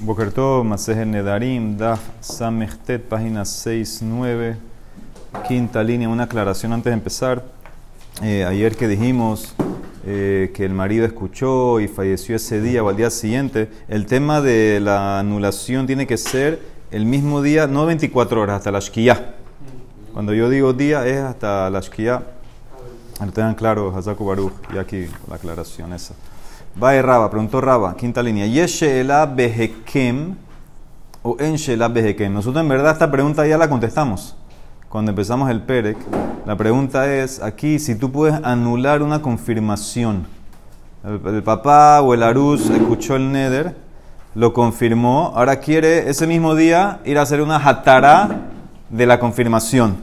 Bokerto, Maseje Nedarim, Daf Samechtet, página 6-9, quinta línea, una aclaración antes de empezar. Eh, ayer que dijimos eh, que el marido escuchó y falleció ese día o al día siguiente, el tema de la anulación tiene que ser el mismo día, no 24 horas, hasta la Shkiyah. Cuando yo digo día es hasta la Shkiyah. Lo tengan claro, Hazaku Baruch, y aquí la aclaración esa. Va Raba, preguntó Raba, quinta línea. Yeshela behekem o enshela behekem. Nosotros en verdad esta pregunta ya la contestamos cuando empezamos el Perec. La pregunta es aquí si tú puedes anular una confirmación. El, papá o el Aruz escuchó el Neder, lo confirmó, ahora quiere ese mismo día ir a hacer una hatara de la confirmación.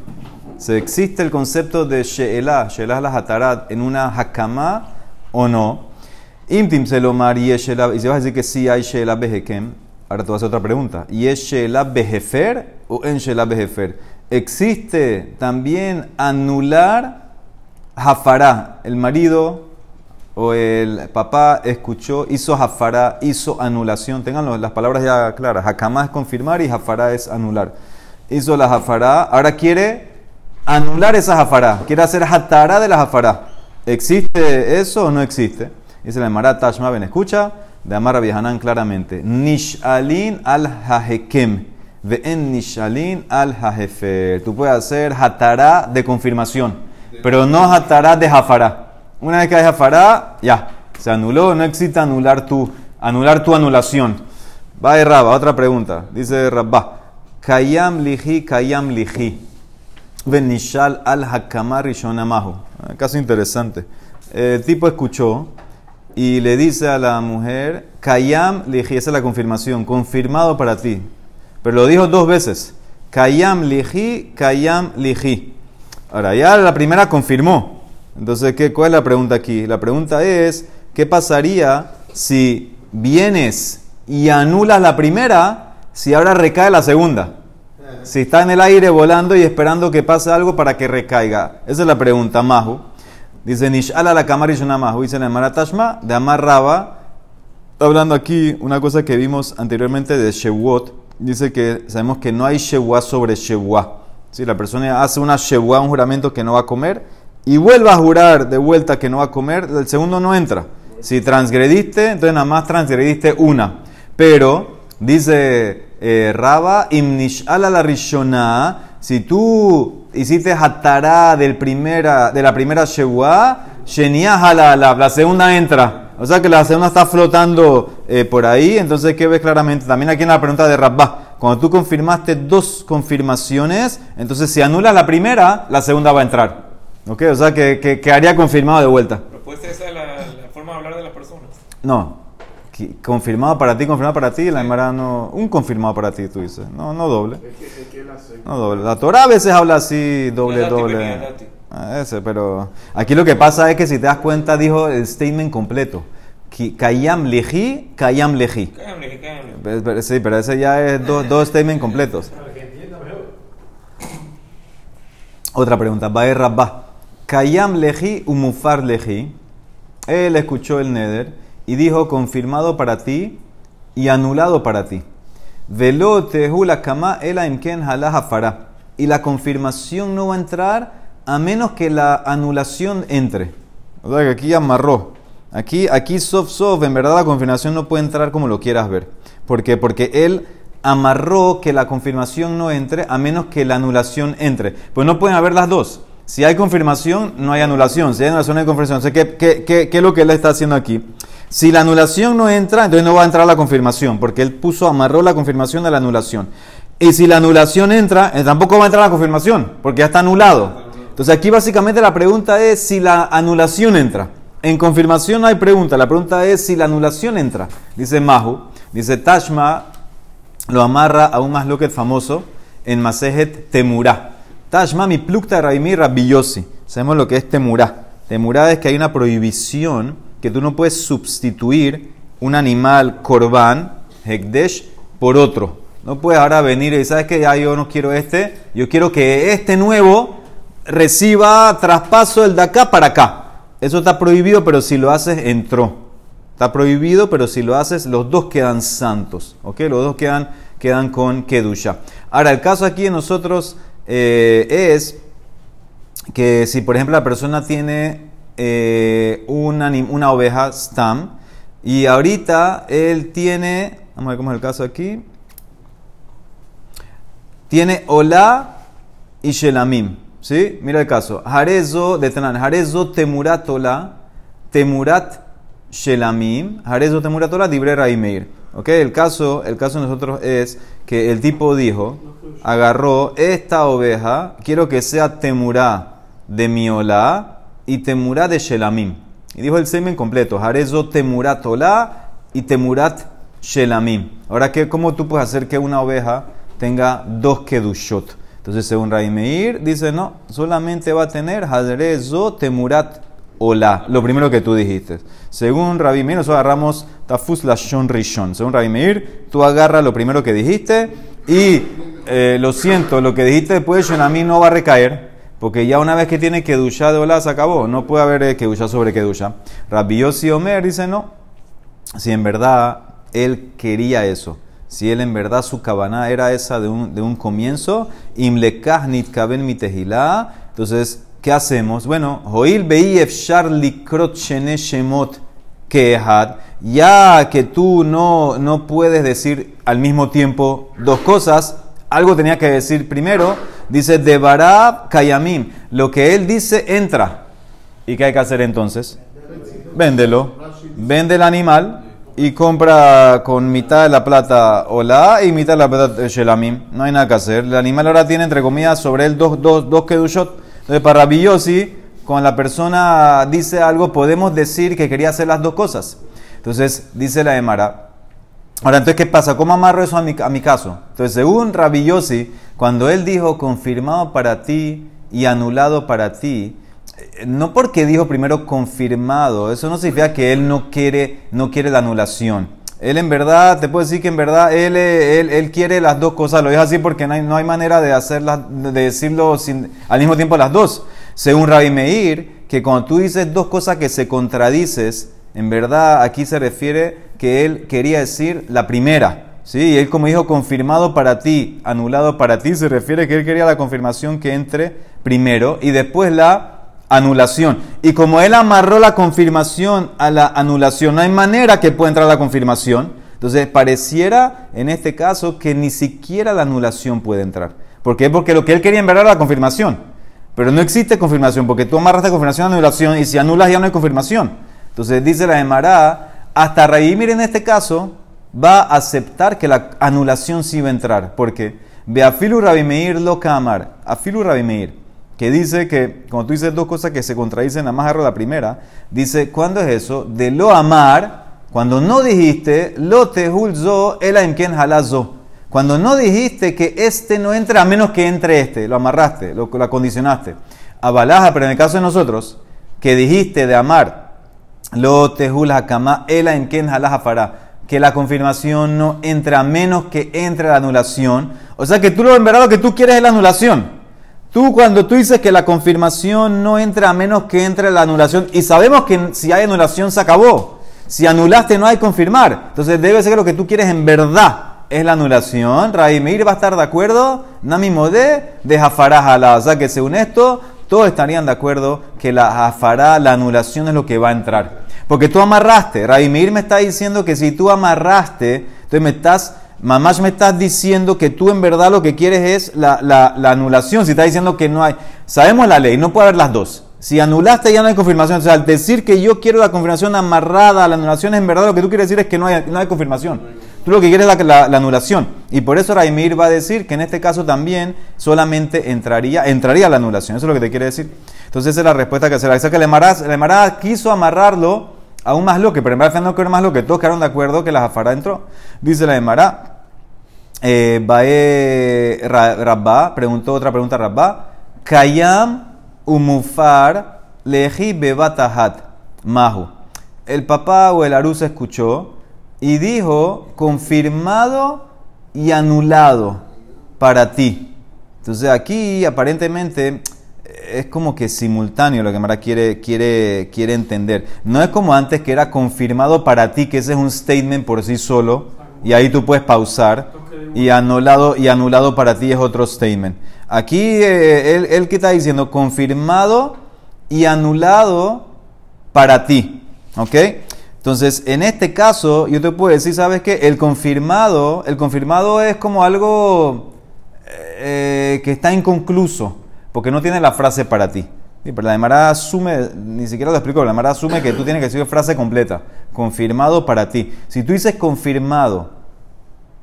¿Se existe el concepto de She'elah, She'elah la hatarat, en una hakama o no? Imtim se lo y si vas a decir que sí hay She'elah behekem, ahora te vas a hacer otra pregunta. ¿Y es behefer o en behefer? ¿Existe también anular Jafará? El marido o el papá escuchó, hizo Jafará, hizo anulación. Tengan las palabras ya claras. Hakama es confirmar y Jafará es anular. Hizo la Jafará, ahora quiere anular esa Jafará. Quiere hacer Hatara de la Jafará. ¿Existe eso o no existe? Dice la Emara Tashma Ben, escucha, de Amara Vihanan claramente. Nishalin al Hajekem, en Nishalin al Hajefer. Tú puedes hacer Hatará de confirmación, pero no Hatará de Jafará. Una vez que hay Jafará, ya, se anuló, no existe anular tu, anular tu anulación. Va de Rabba, otra pregunta. Dice Rabba, Kayam lihi, Kayam lihi. Nishal al Hakamar Rishonamahu. Caso interesante. El tipo escuchó y le dice a la mujer, Kayam liji, esa es la confirmación, confirmado para ti. Pero lo dijo dos veces, Kayam liji, Kayam liji. Ahora, ya la primera confirmó. Entonces, ¿qué, ¿cuál es la pregunta aquí? La pregunta es, ¿qué pasaría si vienes y anulas la primera si ahora recae la segunda? Si está en el aire volando y esperando que pase algo para que recaiga. Esa es la pregunta, Mahu. Dice Nish'ala la cámara y dice la Maratashma, de Amar Raba. Hablando aquí una cosa que vimos anteriormente de Shewot. Dice que sabemos que no hay Shewah sobre Shewah. Si la persona hace una Shewah, un juramento que no va a comer, y vuelve a jurar de vuelta que no va a comer, el segundo no entra. Si transgrediste, entonces nada más transgrediste una. Pero, dice eh, Raba, Imnish'ala la si tú hiciste hatará del primera, de la primera Shewa, la, la segunda entra. O sea que la segunda está flotando eh, por ahí. Entonces, ¿qué ves claramente? También aquí en la pregunta de Rabba. Cuando tú confirmaste dos confirmaciones, entonces si anulas la primera, la segunda va a entrar. ¿Ok? O sea que, que, que confirmado de vuelta. Pero puede ser esa la, la forma de hablar de las personas. No confirmado para ti, confirmado para ti, la Emara no. Un confirmado para ti, tú dices. No, no doble. No doble. La Torah a veces habla así, doble, doble. Ah, ese, pero aquí lo que pasa es que si te das cuenta, dijo el statement completo. Kayam leji, kayam leji. Sí, pero ese ya es dos, dos statements completos. Otra pregunta. Va Rabba. Kayam leji, umufar leji. Él escuchó el neder y dijo confirmado para ti y anulado para ti. Velo la kama ela imken. Y la confirmación no va a entrar a menos que la anulación entre. O sea que aquí amarró. Aquí, aquí soft soft, en verdad la confirmación no puede entrar como lo quieras ver. ¿Por qué? Porque él amarró que la confirmación no entre a menos que la anulación entre. Pues no pueden haber las dos. Si hay confirmación, no hay anulación. Si hay anulación, no hay confirmación. ¿qué, qué, qué es lo que él está haciendo aquí? Si la anulación no entra, entonces no va a entrar la confirmación, porque él puso, amarró la confirmación de la anulación. Y si la anulación entra, eh, tampoco va a entrar la confirmación, porque ya está anulado. Entonces aquí básicamente la pregunta es si la anulación entra. En confirmación no hay pregunta, la pregunta es si la anulación entra. Dice Mahu, dice Tashma, lo amarra a un más loquet famoso en Masejet Temurá. Tashma mi plukta raimi rabbiyosi. Sabemos lo que es Temurá. Temurá es que hay una prohibición que tú no puedes sustituir un animal corbán, hekdesh, por otro. No puedes ahora venir y sabes que ya yo no quiero este, yo quiero que este nuevo reciba traspaso el de acá para acá. Eso está prohibido, pero si lo haces, entró. Está prohibido, pero si lo haces, los dos quedan santos. ¿Ok? Los dos quedan, quedan con Kedusha. Ahora, el caso aquí de nosotros eh, es que si, por ejemplo, la persona tiene eh, una, oveja stam y ahorita él tiene, vamos a ver cómo es el caso aquí, tiene Olá y Shelamim. ¿Sí? Mira el caso. Harezo de Tanan. Harezo temurat Olá, temurat Shelamim. Harezo temurat Olá, dibre Raimeir. ¿Ok? El caso, el caso de nosotros es que el tipo dijo, agarró esta oveja, quiero que sea temurá de mi Olá y temurá de Shelamim. Y dijo el semen completo. Harezo temurat Olá y temurat Shelamim. Ahora, ¿qué, ¿cómo tú puedes hacer que una oveja tenga dos kedushot. Entonces, según Ray Meir, dice no, solamente va a tener Hadrezo Temurat Ola, lo primero que tú dijiste. Según Rabbi Meir, nosotros agarramos Tafus Lashon Rishon. Según Rabbi Meir, tú agarras lo primero que dijiste y eh, lo siento, lo que dijiste después de mí no va a recaer. Porque ya una vez que tiene Kedusha de Ola se acabó. No puede haber eh, Kedusha sobre Kedusha. Rabbi Yossi Omer dice no. Si en verdad él quería eso si él en verdad su cabana era esa de un, de un comienzo, imlekah nitkaben mitehilá, entonces, ¿qué hacemos? Bueno, hoil beif charli shene shemot kehad, ya que tú no, no puedes decir al mismo tiempo dos cosas, algo tenía que decir primero, dice debarab kayamim, lo que él dice entra. ¿Y qué hay que hacer entonces? Véndelo. Vende el animal y compra con mitad de la plata Ola y mitad de la plata Shelamim. No hay nada que hacer. El animal ahora tiene, entre comillas, sobre él dos, dos, dos kedushot. Entonces, para Rabillosi, cuando la persona dice algo, podemos decir que quería hacer las dos cosas. Entonces, dice la Emara. Ahora, entonces, ¿qué pasa? ¿Cómo amarro eso a mi, a mi caso? Entonces, según Rabillosi, cuando él dijo confirmado para ti y anulado para ti, no porque dijo primero confirmado, eso no significa que él no quiere, no quiere la anulación. Él en verdad, te puedo decir que en verdad él, él, quiere las dos cosas, lo dijo así porque no hay, no hay manera de, hacerlas, de decirlo sin, al mismo tiempo las dos. Según Rabbi Meir, que cuando tú dices dos cosas que se contradices, en verdad aquí se refiere que él quería decir la primera. ¿sí? él como dijo confirmado para ti, anulado para ti, se refiere que él quería la confirmación que entre primero y después la anulación. Y como él amarró la confirmación a la anulación, no hay manera que pueda entrar la confirmación. Entonces pareciera en este caso que ni siquiera la anulación puede entrar. ¿Por qué? Porque lo que él quería en verdad era la confirmación. Pero no existe confirmación, porque tú amarras la confirmación a anulación y si anulas ya no hay confirmación. Entonces dice la Emara, hasta Raimir en este caso va a aceptar que la anulación sí va a entrar. ¿Por qué? Ve afilu Rabimeir lo kamar. Afilu Rabimeir que dice que, como tú dices dos cosas que se contradicen, a más la primera, dice, ¿cuándo es eso? De lo amar, cuando no dijiste, lo te hulzo el aimken halazo. Cuando no dijiste que este no entra a menos que entre este, lo amarraste, lo, lo acondicionaste. Abalaja, pero en el caso de nosotros, que dijiste de amar, lo te hakama el aimken fará que la confirmación no entra a menos que entre la anulación. O sea que tú lo en verdad que tú quieres es la anulación. Tú cuando tú dices que la confirmación no entra a menos que entre la anulación, y sabemos que si hay anulación se acabó. Si anulaste no hay confirmar. Entonces debe ser que lo que tú quieres en verdad es la anulación. Raimir va a estar de acuerdo. Nami Modé de Jafará O sea que según esto, todos estarían de acuerdo que la Jafará, la anulación es lo que va a entrar. Porque tú amarraste. Raimir me está diciendo que si tú amarraste, entonces me estás Mamás me estás diciendo que tú en verdad lo que quieres es la, la, anulación. Si estás diciendo que no hay. Sabemos la ley, no puede haber las dos. Si anulaste ya no hay confirmación. O sea, al decir que yo quiero la confirmación amarrada a la anulación, en verdad lo que tú quieres decir es que no hay, no hay confirmación. Tú lo que quieres es la, la, anulación. Y por eso Raimir va a decir que en este caso también solamente entraría, entraría la anulación. Eso es lo que te quiere decir. Entonces esa es la respuesta que se la dice que Lemara quiso amarrarlo aún más lo que, pero en verdad no más lo que todos quedaron de acuerdo que la Jafara entró. Dice la Emara, eh, Bae Rabba, preguntó otra pregunta Rabba, Kayam umufar leji bebatahat mahu. El papá o el aruz escuchó y dijo, confirmado y anulado para ti. Entonces aquí aparentemente es como que simultáneo lo que Mara quiere, quiere, quiere entender. No es como antes que era confirmado para ti, que ese es un statement por sí solo, y ahí tú puedes pausar, y anulado, y anulado para ti es otro statement. Aquí eh, él, él que está diciendo confirmado y anulado para ti. ¿Ok? Entonces, en este caso, yo te puedo decir, ¿sabes qué? El confirmado, el confirmado es como algo eh, que está inconcluso, porque no tiene la frase para ti. pero la demara asume, ni siquiera lo explico, la demara asume que tú tienes que decir frase completa, confirmado para ti. Si tú dices confirmado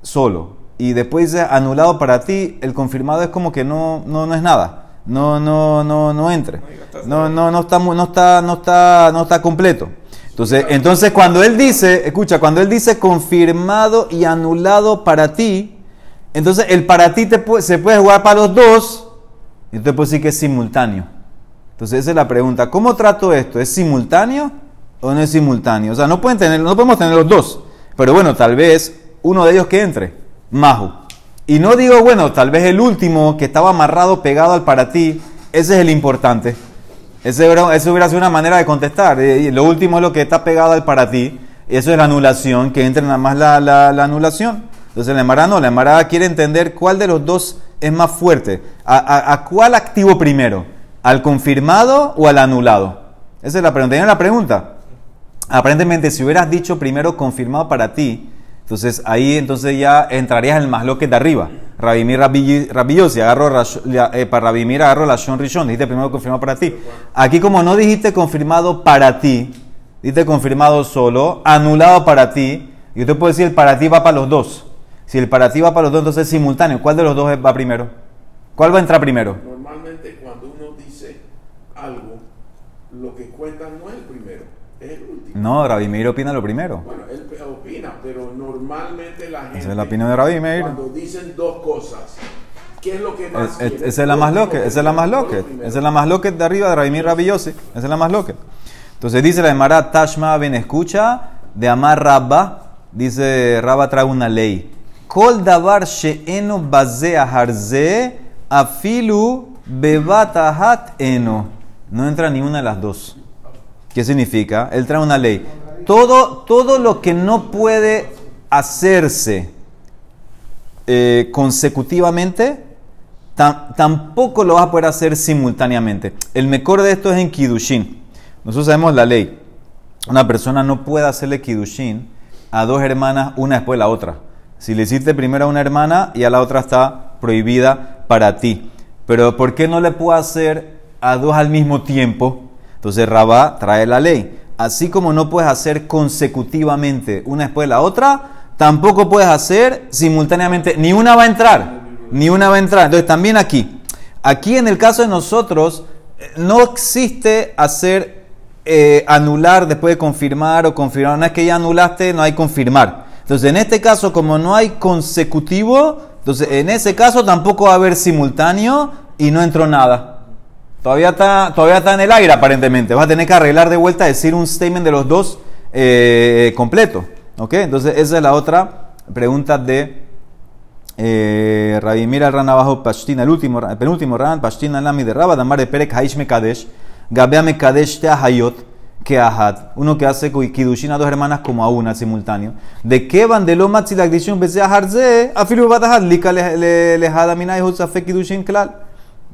solo y después dices anulado para ti, el confirmado es como que no, no, no es nada. No, no, no, no entre. No, no, no está, no está, no está, no está completo. Entonces, entonces cuando él dice, escucha, cuando él dice confirmado y anulado para ti, entonces el para ti se puede jugar para los dos, y te puedo decir que es simultáneo. Entonces esa es la pregunta, ¿cómo trato esto? ¿Es simultáneo o no es simultáneo? O sea, no, pueden tener, no podemos tener los dos, pero bueno, tal vez uno de ellos que entre, Mahu. Y no digo, bueno, tal vez el último que estaba amarrado, pegado al para ti, ese es el importante. Ese, eso hubiera sido una manera de contestar. Y lo último es lo que está pegado al para ti. Eso es la anulación, que entre nada más la, la, anulación. Entonces la Emara no, la Emara quiere entender cuál de los dos es más fuerte. ¿A, cuál activo primero? ¿Al confirmado o al anulado? Esa es la pregunta. ¿Tienen la pregunta? Aparentemente, si hubieras dicho primero confirmado para ti, entonces ahí entonces ya entrarías en el masloque de arriba. Rabimir Rabillosi, agarro eh, para Rabimir agarro la Shon Rishon, dijiste primero confirmado para ti. Aquí como no dijiste confirmado para ti, dijiste confirmado solo, anulado para ti, yo te puedo decir para ti va para los dos. Si el para ti va para los dos, entonces es simultáneo. ¿Cuál de los dos va primero? ¿Cuál va a entrar primero? Normalmente cuando uno dice algo, lo que cuenta no es el primero, es el último. No, Rabimir opina lo primero. Bueno, él opina, pero normalmente la gente... Esa es la opinión de Rabimir. Cuando dicen dos cosas, ¿qué es lo que más es, Esa es la más loca, esa es la más loca. Esa es la más loca de arriba de Rabimir Rabillosi. Esa es la más loca. Entonces dice la Emara Tashma Ben escucha de Amar Rabba, dice Rabba trae una ley. Kol davar she'eno bazea harze afilu bebatahat eno. No entra ni una de las dos. ¿Qué significa? Él trae una ley. Todo, todo lo que no puede hacerse eh, consecutivamente, tampoco lo vas a poder hacer simultáneamente. El mejor de esto es en Kidushin. Nosotros sabemos la ley. Una persona no puede hacerle Kidushin a dos hermanas una después de la otra. Si le hiciste primero a una hermana y a la otra está prohibida para ti. Pero ¿por qué no le puedo hacer a dos al mismo tiempo? Entonces Rabá trae la ley. Así como no puedes hacer consecutivamente una después de la otra, tampoco puedes hacer simultáneamente. Ni una va a entrar. Ni una va a entrar. Entonces también aquí. Aquí en el caso de nosotros, eh, no existe hacer eh, anular después de confirmar o confirmar. Una vez que ya anulaste, no hay confirmar. Entonces, en este caso, como no hay consecutivo, entonces en ese caso tampoco va a haber simultáneo y no entró nada. Todavía está, todavía está en el aire aparentemente. Vas a tener que arreglar de vuelta, decir un statement de los dos eh, completo. ¿Ok? Entonces, esa es la otra pregunta de eh, Rabimir al abajo, Pashtina, el último, el penúltimo ran, Pashtina lami de Rabba, Damar de Perek Haish Mekadesh, Gabea Mekadesh Te Ahayot que Ahad, uno que hace Kidushin a dos hermanas como a una simultáneo. ¿De qué van de lo matzilak dishun beze aharze? Afilu batahad lika lejada mina y fe Kidushin klal.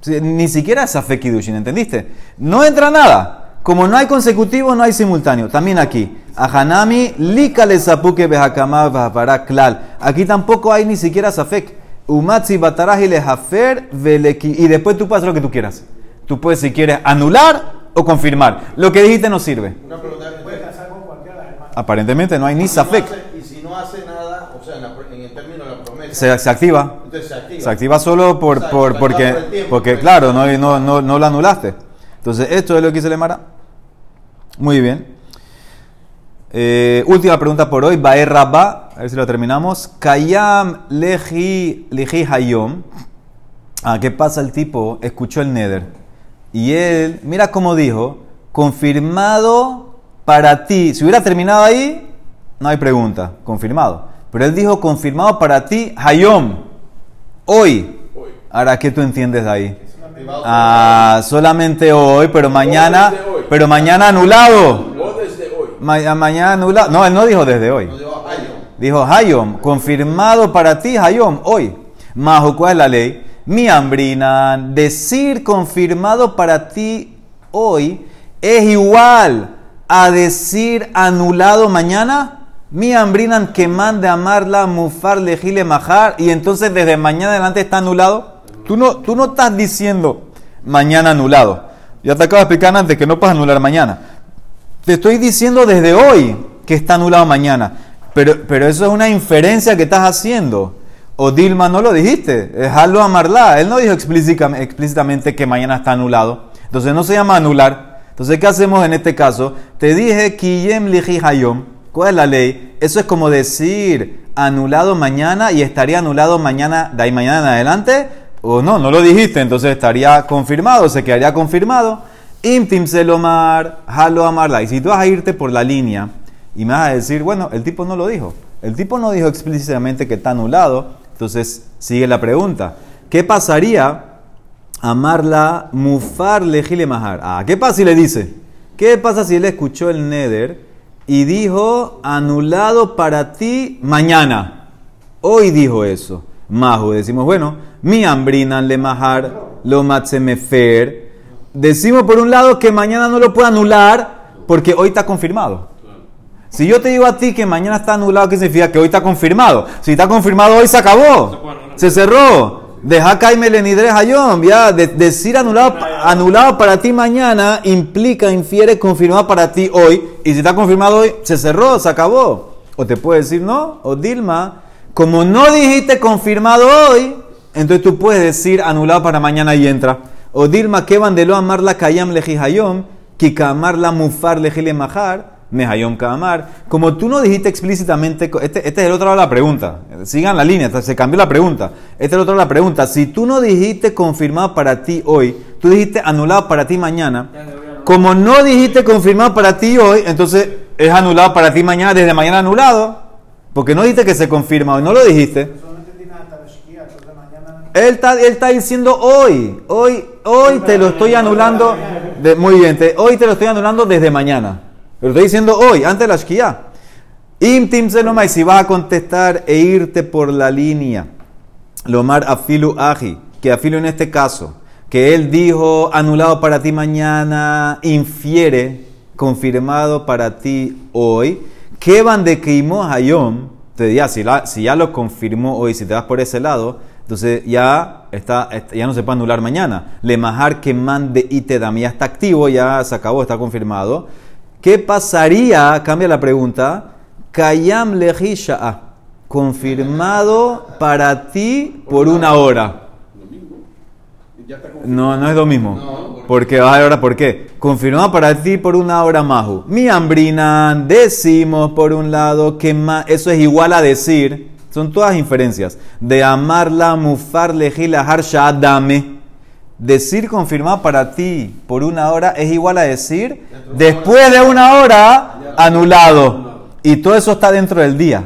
Ni siquiera esa fe Kidushin, ¿entendiste? No entra nada. Como no hay consecutivo, no hay simultáneo. También aquí. Ahanami lika le sapuke behakama para klal. Aquí tampoco hay ni siquiera safek. Umatzi bataraji le hafer y después tú puedes hacer lo que tú quieras. Tú puedes, si quieres, anular o confirmar. Lo que dijiste no sirve. Una pregunta, ¿puede casar con cualquiera de las Aparentemente no hay ni safek. y si no hace nada, o sea, en, el término de la promesa. Se, se, activa. Entonces se activa. Se activa solo por, por porque, porque claro, no, no, no, no, la anulaste. Entonces, esto es lo que dice Lemara. Muy bien. Eh, última pregunta por hoy. Bae Rabba. A ver si lo terminamos. Kayam leji, leji hayom. Ah, ¿qué pasa? El tipo escuchó el neder y él, mira cómo dijo, confirmado para ti. Si hubiera terminado ahí, no hay pregunta, confirmado. Pero él dijo confirmado para ti, Hayom, hoy. Ahora, ¿qué tú entiendes de ahí? Ah, solamente hoy, pero mañana, hoy. pero mañana anulado. O desde hoy. Ma- mañana anulado. No, él no dijo desde hoy. Dijo Hayom, confirmado para ti Hayom, hoy. Majo, ¿cuál es la ley? Mi hambrina, decir confirmado para ti hoy es igual a decir anulado mañana. Mi hambrina que mande amarla, mufar, lejile, majar, y entonces desde mañana adelante está anulado. Tú no, tú no estás diciendo mañana anulado. Ya te acabo de explicar antes que no puedes anular mañana. Te estoy diciendo desde hoy que está anulado mañana. Pero, pero eso es una inferencia que estás haciendo. O Dilma no lo dijiste. Es Halo Amarla. Él no dijo explícita- explícitamente que mañana está anulado. Entonces no se llama anular. Entonces, ¿qué hacemos en este caso? Te dije Kiyem Hayom. ¿Cuál es la ley? Eso es como decir anulado mañana y estaría anulado mañana, de ahí mañana en adelante. O no, no lo dijiste. Entonces estaría confirmado, se quedaría confirmado. Imtim Selomar, Halo Amarla. Y si tú vas a irte por la línea y me vas a decir, bueno, el tipo no lo dijo. El tipo no dijo explícitamente que está anulado. Entonces sigue la pregunta. ¿Qué pasaría? Amarla, mufar, lejile mahar. Ah, ¿qué pasa si le dice? ¿Qué pasa si él escuchó el neder y dijo anulado para ti mañana? Hoy dijo eso. Mahu, decimos, bueno, mi hambrinan le mahar, lo matzemefer. Decimos por un lado que mañana no lo puede anular porque hoy está confirmado. Si yo te digo a ti que mañana está anulado, ¿qué significa? Que hoy está confirmado. Si está confirmado hoy, se acabó. Se cerró. Deja Caime Lenidre Hayom. Ya, de- decir anulado, anulado para ti mañana implica, infiere confirmado para ti hoy. Y si está confirmado hoy, se cerró, se acabó. O te puede decir no, o Dilma, como no dijiste confirmado hoy, entonces tú puedes decir anulado para mañana y entra. O Dilma, que bandeló amarla Kayam Leji Hayom, Kikamarla Mufar Lejile Mahar. Mehayom Kamar. Como tú no dijiste explícitamente, este, este es el otro lado de la pregunta. Sigan la línea, se cambió la pregunta. Este es el otro lado de la pregunta. Si tú no dijiste confirmado para ti hoy, tú dijiste anulado para ti mañana. Como no dijiste confirmado para ti hoy, entonces es anulado para ti mañana, desde mañana anulado. Porque no dijiste que se confirma hoy, no lo dijiste. Él está, él está diciendo hoy, hoy, hoy te lo estoy anulando. de- muy bien, te- hoy te lo estoy anulando desde mañana. Pero estoy diciendo hoy, antes de la shkia. Imtim selomai, si vas a contestar e irte por la línea. Lomar afilu aji, que afilu en este caso, que él dijo anulado para ti mañana, infiere confirmado para ti hoy. Que van de Hayom, te diría, si, la- si ya lo confirmó hoy, si te vas por ese lado, entonces ya, está, est- ya no se puede anular mañana. Le majar que mande y te da, ya está activo, ya se acabó, está confirmado. ¿Qué pasaría? Cambia la pregunta. Kayam lehi sha'a. Confirmado para ti por una hora. No, no es lo mismo. Porque ahora por qué. Confirmado para ti por una hora mahu. Mi hambrina, decimos por un lado que ma- eso es igual a decir, son todas inferencias, de amarla, mufar, lejila, harsha, dame. Decir confirmado para ti por una hora es igual a decir después de una hora anulado. Y todo eso está dentro del día.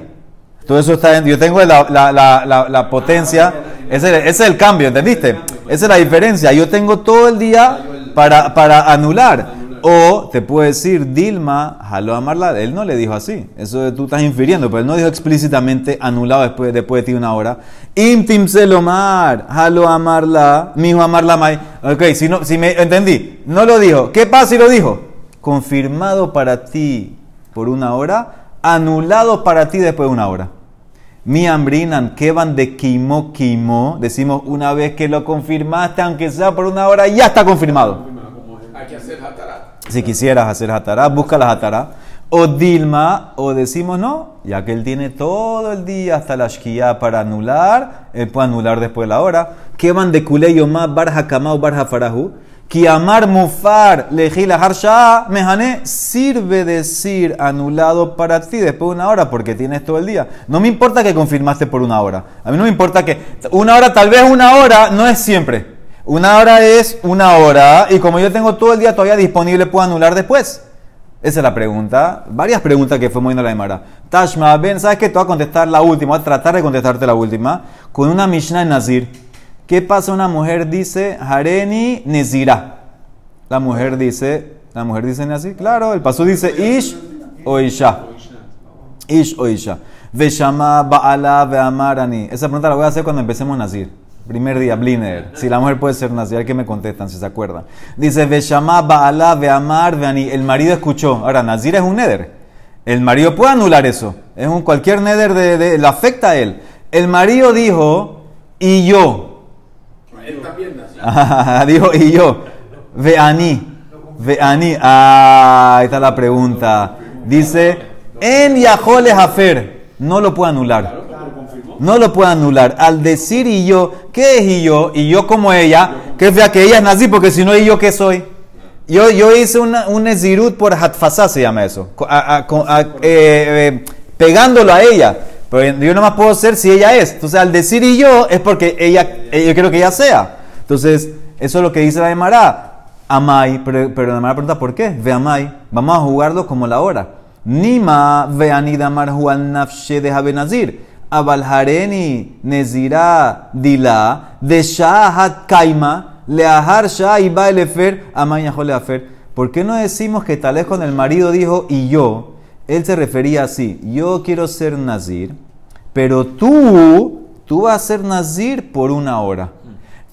Todo eso está dentro. Yo tengo la, la- la- la- la potencia. Ese, ese es el cambio, ¿entendiste? Esa es la diferencia. Yo tengo todo el día para, para anular. O te puedo decir, Dilma, jaló a amarla. Él no le dijo así. Eso tú estás infiriendo, pero él no dijo explícitamente anulado después, después de ti una hora. Intim selomar, jaló a amarla, mi hijo amarla mai. Ok, si, no, si me entendí, no lo dijo. ¿Qué pasa si lo dijo? Confirmado para ti por una hora, anulado para ti después de una hora. Mi hambrinan, que van de quimo, quimo. Decimos una vez que lo confirmaste, aunque sea por una hora, ya está confirmado. Hay que hacer hatarat. Si quisieras hacer hatará, busca la hatará. O Dilma, o decimos no, ya que él tiene todo el día hasta la shkia para anular, él puede anular después de la hora. Van de kuleyo más barja kamau barja farahu. Ki amar mufar lejila harsha mejane sirve decir anulado para ti después de una hora porque tienes todo el día. No me importa que confirmaste por una hora. A mí no me importa que una hora, tal vez una hora, no es siempre. Una hora es una hora y como yo tengo todo el día todavía disponible, puedo anular después. Esa es la pregunta. Varias preguntas que fue moviendo la Emara. Tashma, ven, ¿sabes qué? Te voy a contestar la última. Voy a tratar de contestarte la última. Con una Mishnah en Nazir. ¿Qué pasa? Una mujer dice, Hareni Nezira. La mujer dice, la mujer dice así, claro, el paso dice Ish o Isha. Ish o Isha. Veshama Baala Veamarani. Esa pregunta la voy a hacer cuando empecemos a Nazir. Primer día, Bliner. Si la mujer puede ser Nazir, que me contestan si se acuerdan. Dice Veshama Baala Veamar Veani. El marido escuchó. Ahora, Nazir es un neder. El marido puede anular eso. Es un cualquier neder de, de, le afecta a él. El marido dijo, y yo. Él también nació. dijo, y yo. Veani. Veani. Ah, ahí está la pregunta. Dice, en Yahole Hafer. No lo puede anular. No lo puede anular. Al decir y yo, ¿qué es y yo? Y yo como ella, que vea que ella es nazi, porque si no, ¿y yo qué soy? Yo, yo hice una, un ezirut por hatfasá, se llama eso. A- a- a- eh, eh, pegándolo a ella. Pero yo no más puedo ser si ella es. Entonces, al decir y yo, es porque ella, eh, yo quiero que ella sea. Entonces, eso es lo que dice la Emara. Amai, pero, pero la Emara pregunta por qué. Ve Amai, vamos a jugarlo como la hora. Nima veani damar juan nafshe de Habenazir. Abalhareni nezira dila de shahat kaima leahar shah y ba elefer amai afer. ¿Por qué no decimos que tal vez cuando el marido dijo y yo, él se refería así, yo quiero ser nazir, pero tú, tú vas a ser nazir por una hora.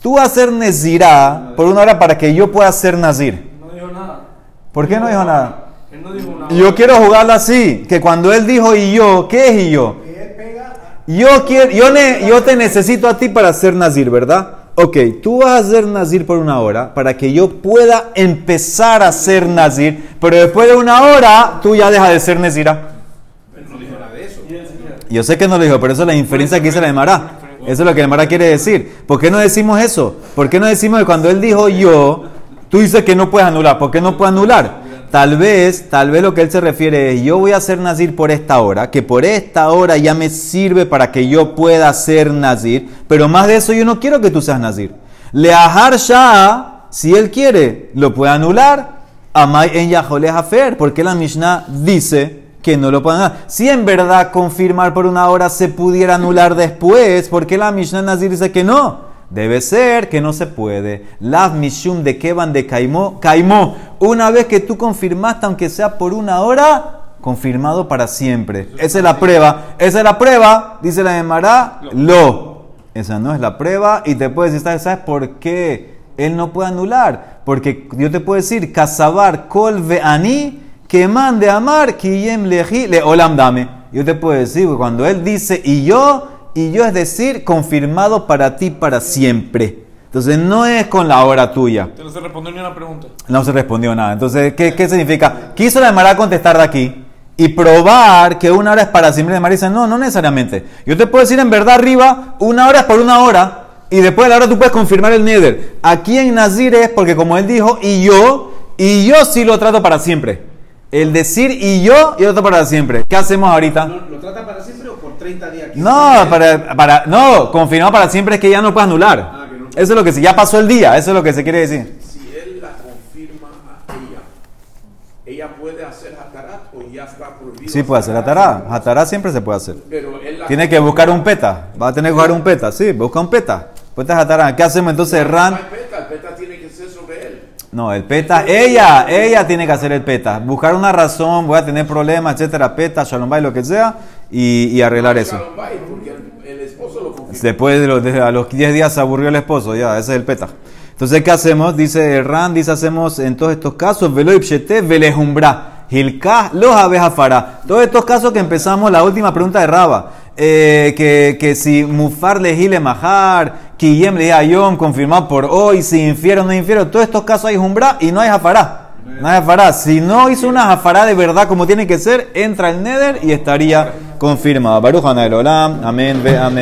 Tú vas a ser nezirá por una hora para que yo pueda ser nazir. No dijo nada. ¿Por qué no dijo nada? Él no dijo nada. Yo quiero jugarlo así, que cuando él dijo y yo, ¿qué es y yo? Yo, quiero, yo, ne- yo te necesito a ti para ser nazir, ¿verdad? Ok, tú vas a ser nazir por una hora para que yo pueda empezar a ser nazir, pero después de una hora tú ya dejas de ser de queda. Yo sé que no lo dijo, pero eso es la inferencia que dice la Emara. Eso es lo que la Emara quiere decir. ¿Por qué no decimos eso? ¿Por qué no decimos que cuando él dijo yo, tú dices que no puedes anular? ¿Por qué no puede anular? Tal vez, tal vez lo que él se refiere es, yo voy a ser nazir por esta hora, que por esta hora ya me sirve para que yo pueda ser nazir, pero más de eso yo no quiero que tú seas nazir. Leahar Shah, si él quiere, lo puede anular. Amai en Yahole Hafer, porque la Mishnah dice que no lo puede anular. Si en verdad confirmar por una hora se pudiera anular después, ¿por qué la Mishnah Nazir dice que no? Debe ser que no se puede. Lav Mishum de Kevan de Caimó, Caimó. Una vez que tú confirmaste, aunque sea por una hora, confirmado para siempre. Esa es la prueba. Esa es la prueba, dice la Emara, lo. Esa no es la prueba y te puedes decir, ¿sabes por qué él no puede anular? Porque yo te puedo decir, Kasabar kol ve'ani, que mande amar, kiyem leji le olam dame. Yo te puedo decir, cuando él dice y yo, y yo es decir, confirmado para ti para siempre. Entonces no es con la hora tuya. Te no se respondió ni una pregunta. No se respondió nada. Entonces, ¿qué, qué significa? Quiso la Emara contestar de aquí y probar que una hora es para siempre. La dice, no, no necesariamente. Yo te puedo decir en verdad arriba, una hora es por una hora y después de la hora tú puedes confirmar el Neder. Aquí en Nazir es porque como él dijo, y yo, y yo sí lo trato para siempre. El decir y yo, y lo trato para siempre. ¿Qué hacemos ahorita? ¿Lo, lo trata para siempre 30 días? No, para, para, no, confirmado para siempre es que ya no puede anular. Ah, no. Eso es lo que se, ya pasó el día, eso es lo que se quiere decir. Si él la confirma a ella, ¿ella puede hacer hatarat o ya está prohibido? Sí, puede hacer atará. Atará siempre se puede hacer. Pero él la Tiene que buscar un peta. Va a tener que buscar un peta. Sí, busca un peta. Pues atará. ¿Qué hacemos entonces, No Ran? peta, el peta tiene que ser sobre él. No, el peta, ella, ella tiene que hacer el peta. Buscar una razón, voy a tener problemas, etcétera, peta, shalom bay, lo que sea, y, y arreglar eso. Lo confirma. Después de los, de- a los 10 días se aburrió el esposo, ya, ese es el peta. Entonces, ¿qué hacemos? Dice Ran, dice, hacemos en todos estos casos, velo ipshete, velejumbra, hilka, los abejafara. Todos estos casos que empezamos, la última pregunta de Raba, eh, que, que si mufar lejile majar, kiyem le ayom, confirmado por hoy, si infiero o no infiero, todos estos casos hay jumbra y no hay jafará. No hay. Si no hizo una jafará de verdad como tiene que ser, entra el neder y estaría confirmado. Baruch Olam, amén, ve amén.